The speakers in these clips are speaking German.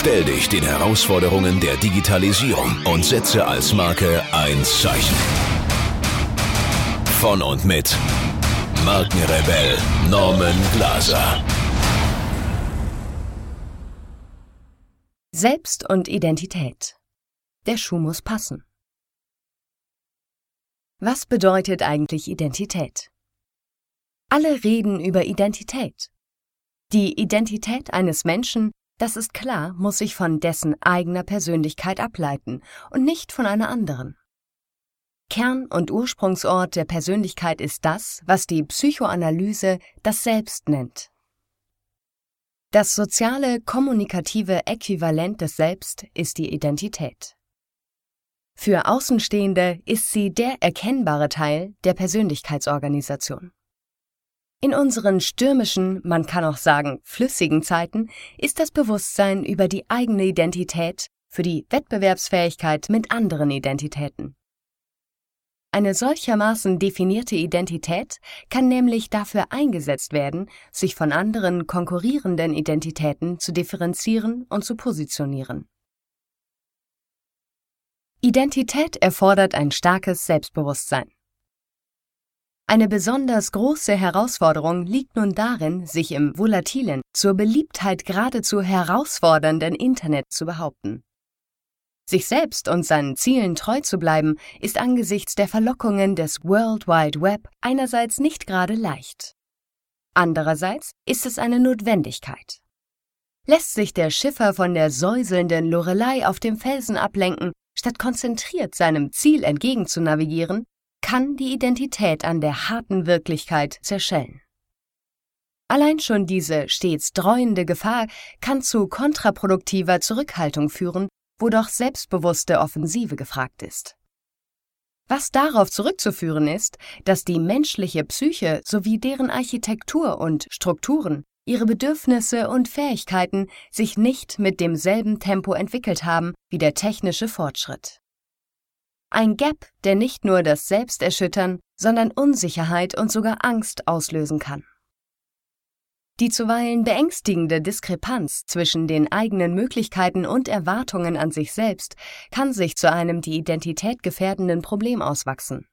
Stell dich den Herausforderungen der Digitalisierung und setze als Marke ein Zeichen. Von und mit Markenrebell Norman Glaser. Selbst und Identität. Der Schuh muss passen. Was bedeutet eigentlich Identität? Alle reden über Identität. Die Identität eines Menschen das ist klar, muss sich von dessen eigener Persönlichkeit ableiten und nicht von einer anderen. Kern und Ursprungsort der Persönlichkeit ist das, was die Psychoanalyse das Selbst nennt. Das soziale, kommunikative Äquivalent des Selbst ist die Identität. Für Außenstehende ist sie der erkennbare Teil der Persönlichkeitsorganisation. In unseren stürmischen, man kann auch sagen flüssigen Zeiten ist das Bewusstsein über die eigene Identität für die Wettbewerbsfähigkeit mit anderen Identitäten. Eine solchermaßen definierte Identität kann nämlich dafür eingesetzt werden, sich von anderen konkurrierenden Identitäten zu differenzieren und zu positionieren. Identität erfordert ein starkes Selbstbewusstsein. Eine besonders große Herausforderung liegt nun darin, sich im volatilen, zur Beliebtheit geradezu herausfordernden Internet zu behaupten. Sich selbst und seinen Zielen treu zu bleiben, ist angesichts der Verlockungen des World Wide Web einerseits nicht gerade leicht. Andererseits ist es eine Notwendigkeit. Lässt sich der Schiffer von der säuselnden Lorelei auf dem Felsen ablenken, statt konzentriert seinem Ziel entgegen zu navigieren, kann die Identität an der harten Wirklichkeit zerschellen. Allein schon diese stets dreuende Gefahr kann zu kontraproduktiver Zurückhaltung führen, wo doch selbstbewusste Offensive gefragt ist. Was darauf zurückzuführen ist, dass die menschliche Psyche sowie deren Architektur und Strukturen, ihre Bedürfnisse und Fähigkeiten sich nicht mit demselben Tempo entwickelt haben wie der technische Fortschritt. Ein Gap, der nicht nur das Selbst erschüttern, sondern Unsicherheit und sogar Angst auslösen kann. Die zuweilen beängstigende Diskrepanz zwischen den eigenen Möglichkeiten und Erwartungen an sich selbst kann sich zu einem die Identität gefährdenden Problem auswachsen.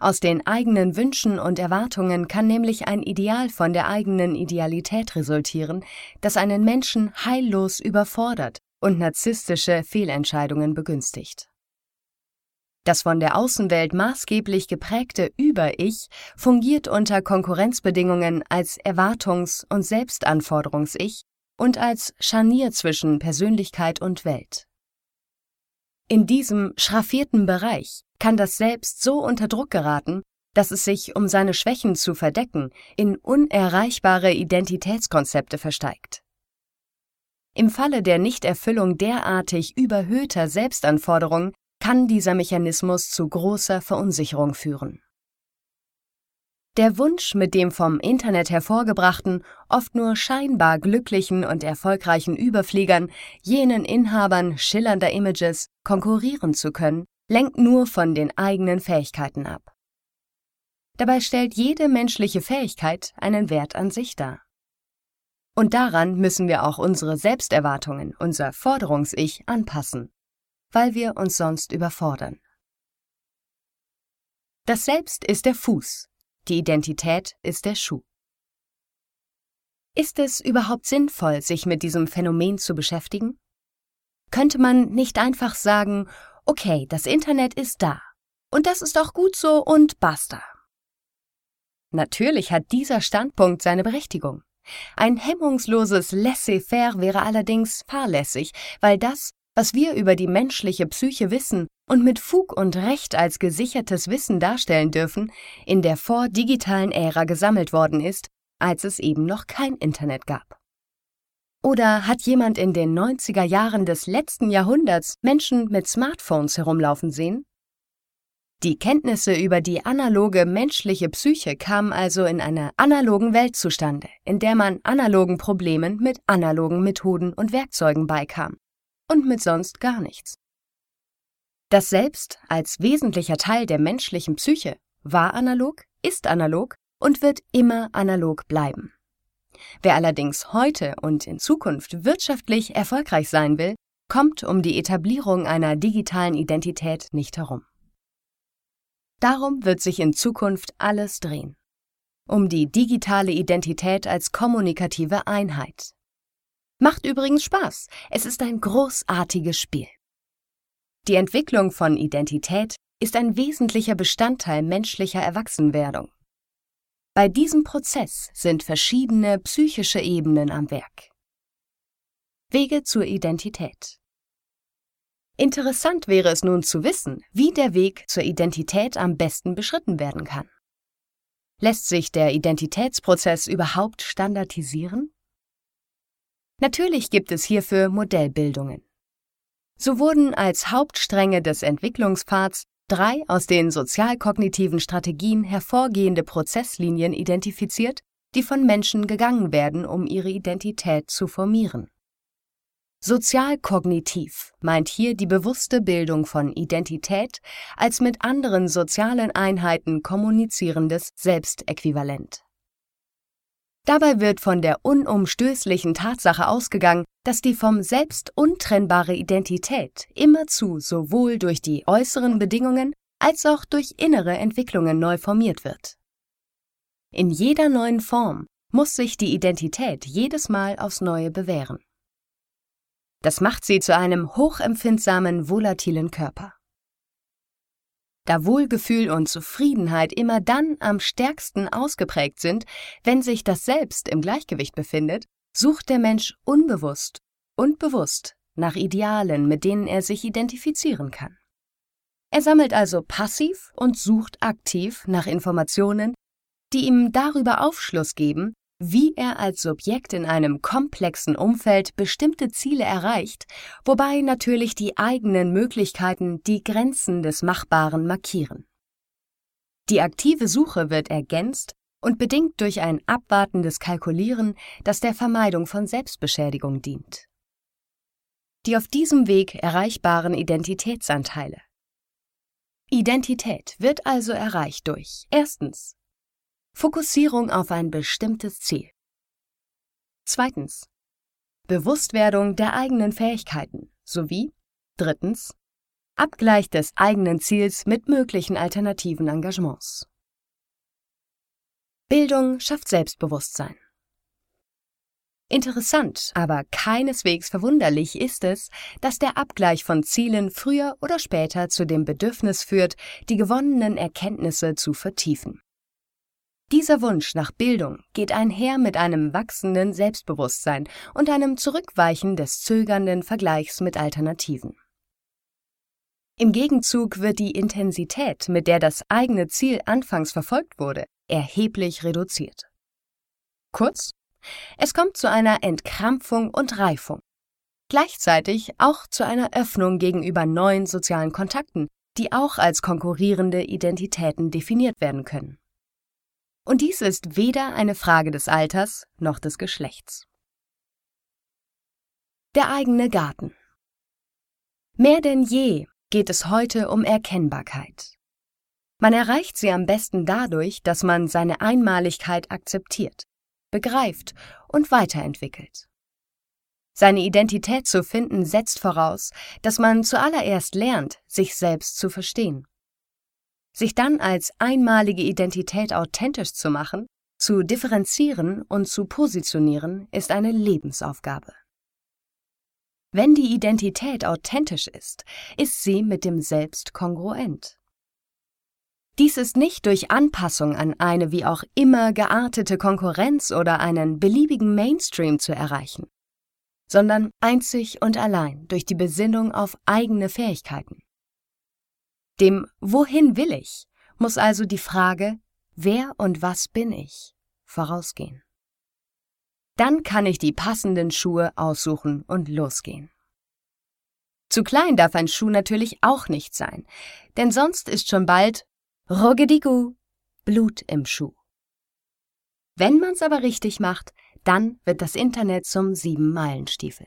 Aus den eigenen Wünschen und Erwartungen kann nämlich ein Ideal von der eigenen Idealität resultieren, das einen Menschen heillos überfordert und narzisstische Fehlentscheidungen begünstigt. Das von der Außenwelt maßgeblich geprägte Über-Ich fungiert unter Konkurrenzbedingungen als Erwartungs- und Selbstanforderungs-Ich und als Scharnier zwischen Persönlichkeit und Welt. In diesem schraffierten Bereich kann das Selbst so unter Druck geraten, dass es sich, um seine Schwächen zu verdecken, in unerreichbare Identitätskonzepte versteigt. Im Falle der Nichterfüllung derartig überhöhter Selbstanforderungen kann dieser Mechanismus zu großer Verunsicherung führen. Der Wunsch, mit dem vom Internet hervorgebrachten, oft nur scheinbar glücklichen und erfolgreichen Überfliegern, jenen Inhabern schillernder Images, konkurrieren zu können, lenkt nur von den eigenen Fähigkeiten ab. Dabei stellt jede menschliche Fähigkeit einen Wert an sich dar. Und daran müssen wir auch unsere Selbsterwartungen, unser Forderungs-Ich anpassen, weil wir uns sonst überfordern. Das Selbst ist der Fuß, die Identität ist der Schuh. Ist es überhaupt sinnvoll, sich mit diesem Phänomen zu beschäftigen? Könnte man nicht einfach sagen, okay, das Internet ist da. Und das ist auch gut so und basta. Natürlich hat dieser Standpunkt seine Berechtigung. Ein hemmungsloses Laissez-faire wäre allerdings fahrlässig, weil das, was wir über die menschliche Psyche wissen und mit Fug und Recht als gesichertes Wissen darstellen dürfen, in der vordigitalen Ära gesammelt worden ist, als es eben noch kein Internet gab. Oder hat jemand in den 90er Jahren des letzten Jahrhunderts Menschen mit Smartphones herumlaufen sehen? Die Kenntnisse über die analoge menschliche Psyche kamen also in einer analogen Welt zustande, in der man analogen Problemen mit analogen Methoden und Werkzeugen beikam und mit sonst gar nichts. Das Selbst als wesentlicher Teil der menschlichen Psyche war analog, ist analog und wird immer analog bleiben. Wer allerdings heute und in Zukunft wirtschaftlich erfolgreich sein will, kommt um die Etablierung einer digitalen Identität nicht herum. Darum wird sich in Zukunft alles drehen. Um die digitale Identität als kommunikative Einheit. Macht übrigens Spaß. Es ist ein großartiges Spiel. Die Entwicklung von Identität ist ein wesentlicher Bestandteil menschlicher Erwachsenwerdung. Bei diesem Prozess sind verschiedene psychische Ebenen am Werk. Wege zur Identität. Interessant wäre es nun zu wissen, wie der Weg zur Identität am besten beschritten werden kann. Lässt sich der Identitätsprozess überhaupt standardisieren? Natürlich gibt es hierfür Modellbildungen. So wurden als Hauptstränge des Entwicklungspfads drei aus den sozialkognitiven Strategien hervorgehende Prozesslinien identifiziert, die von Menschen gegangen werden, um ihre Identität zu formieren. Sozialkognitiv meint hier die bewusste Bildung von Identität als mit anderen sozialen Einheiten kommunizierendes Selbstäquivalent. Dabei wird von der unumstößlichen Tatsache ausgegangen, dass die vom Selbst untrennbare Identität immerzu sowohl durch die äußeren Bedingungen als auch durch innere Entwicklungen neu formiert wird. In jeder neuen Form muss sich die Identität jedes Mal aufs Neue bewähren. Das macht sie zu einem hochempfindsamen, volatilen Körper. Da Wohlgefühl und Zufriedenheit immer dann am stärksten ausgeprägt sind, wenn sich das Selbst im Gleichgewicht befindet, sucht der Mensch unbewusst und bewusst nach Idealen, mit denen er sich identifizieren kann. Er sammelt also passiv und sucht aktiv nach Informationen, die ihm darüber Aufschluss geben, wie er als Subjekt in einem komplexen Umfeld bestimmte Ziele erreicht, wobei natürlich die eigenen Möglichkeiten die Grenzen des Machbaren markieren. Die aktive Suche wird ergänzt und bedingt durch ein abwartendes Kalkulieren, das der Vermeidung von Selbstbeschädigung dient. Die auf diesem Weg erreichbaren Identitätsanteile. Identität wird also erreicht durch erstens Fokussierung auf ein bestimmtes Ziel. Zweitens. Bewusstwerdung der eigenen Fähigkeiten sowie drittens. Abgleich des eigenen Ziels mit möglichen alternativen Engagements. Bildung schafft Selbstbewusstsein. Interessant, aber keineswegs verwunderlich ist es, dass der Abgleich von Zielen früher oder später zu dem Bedürfnis führt, die gewonnenen Erkenntnisse zu vertiefen. Dieser Wunsch nach Bildung geht einher mit einem wachsenden Selbstbewusstsein und einem Zurückweichen des zögernden Vergleichs mit Alternativen. Im Gegenzug wird die Intensität, mit der das eigene Ziel anfangs verfolgt wurde, erheblich reduziert. Kurz, es kommt zu einer Entkrampfung und Reifung. Gleichzeitig auch zu einer Öffnung gegenüber neuen sozialen Kontakten, die auch als konkurrierende Identitäten definiert werden können. Und dies ist weder eine Frage des Alters noch des Geschlechts. Der eigene Garten. Mehr denn je geht es heute um Erkennbarkeit. Man erreicht sie am besten dadurch, dass man seine Einmaligkeit akzeptiert, begreift und weiterentwickelt. Seine Identität zu finden setzt voraus, dass man zuallererst lernt, sich selbst zu verstehen. Sich dann als einmalige Identität authentisch zu machen, zu differenzieren und zu positionieren, ist eine Lebensaufgabe. Wenn die Identität authentisch ist, ist sie mit dem Selbst kongruent. Dies ist nicht durch Anpassung an eine wie auch immer geartete Konkurrenz oder einen beliebigen Mainstream zu erreichen sondern einzig und allein durch die Besinnung auf eigene Fähigkeiten. Dem Wohin will ich muss also die Frage Wer und was bin ich vorausgehen. Dann kann ich die passenden Schuhe aussuchen und losgehen. Zu klein darf ein Schuh natürlich auch nicht sein, denn sonst ist schon bald Ruggedigu Blut im Schuh. Wenn man's aber richtig macht, dann wird das Internet zum Sieben-Meilen-Stiefel.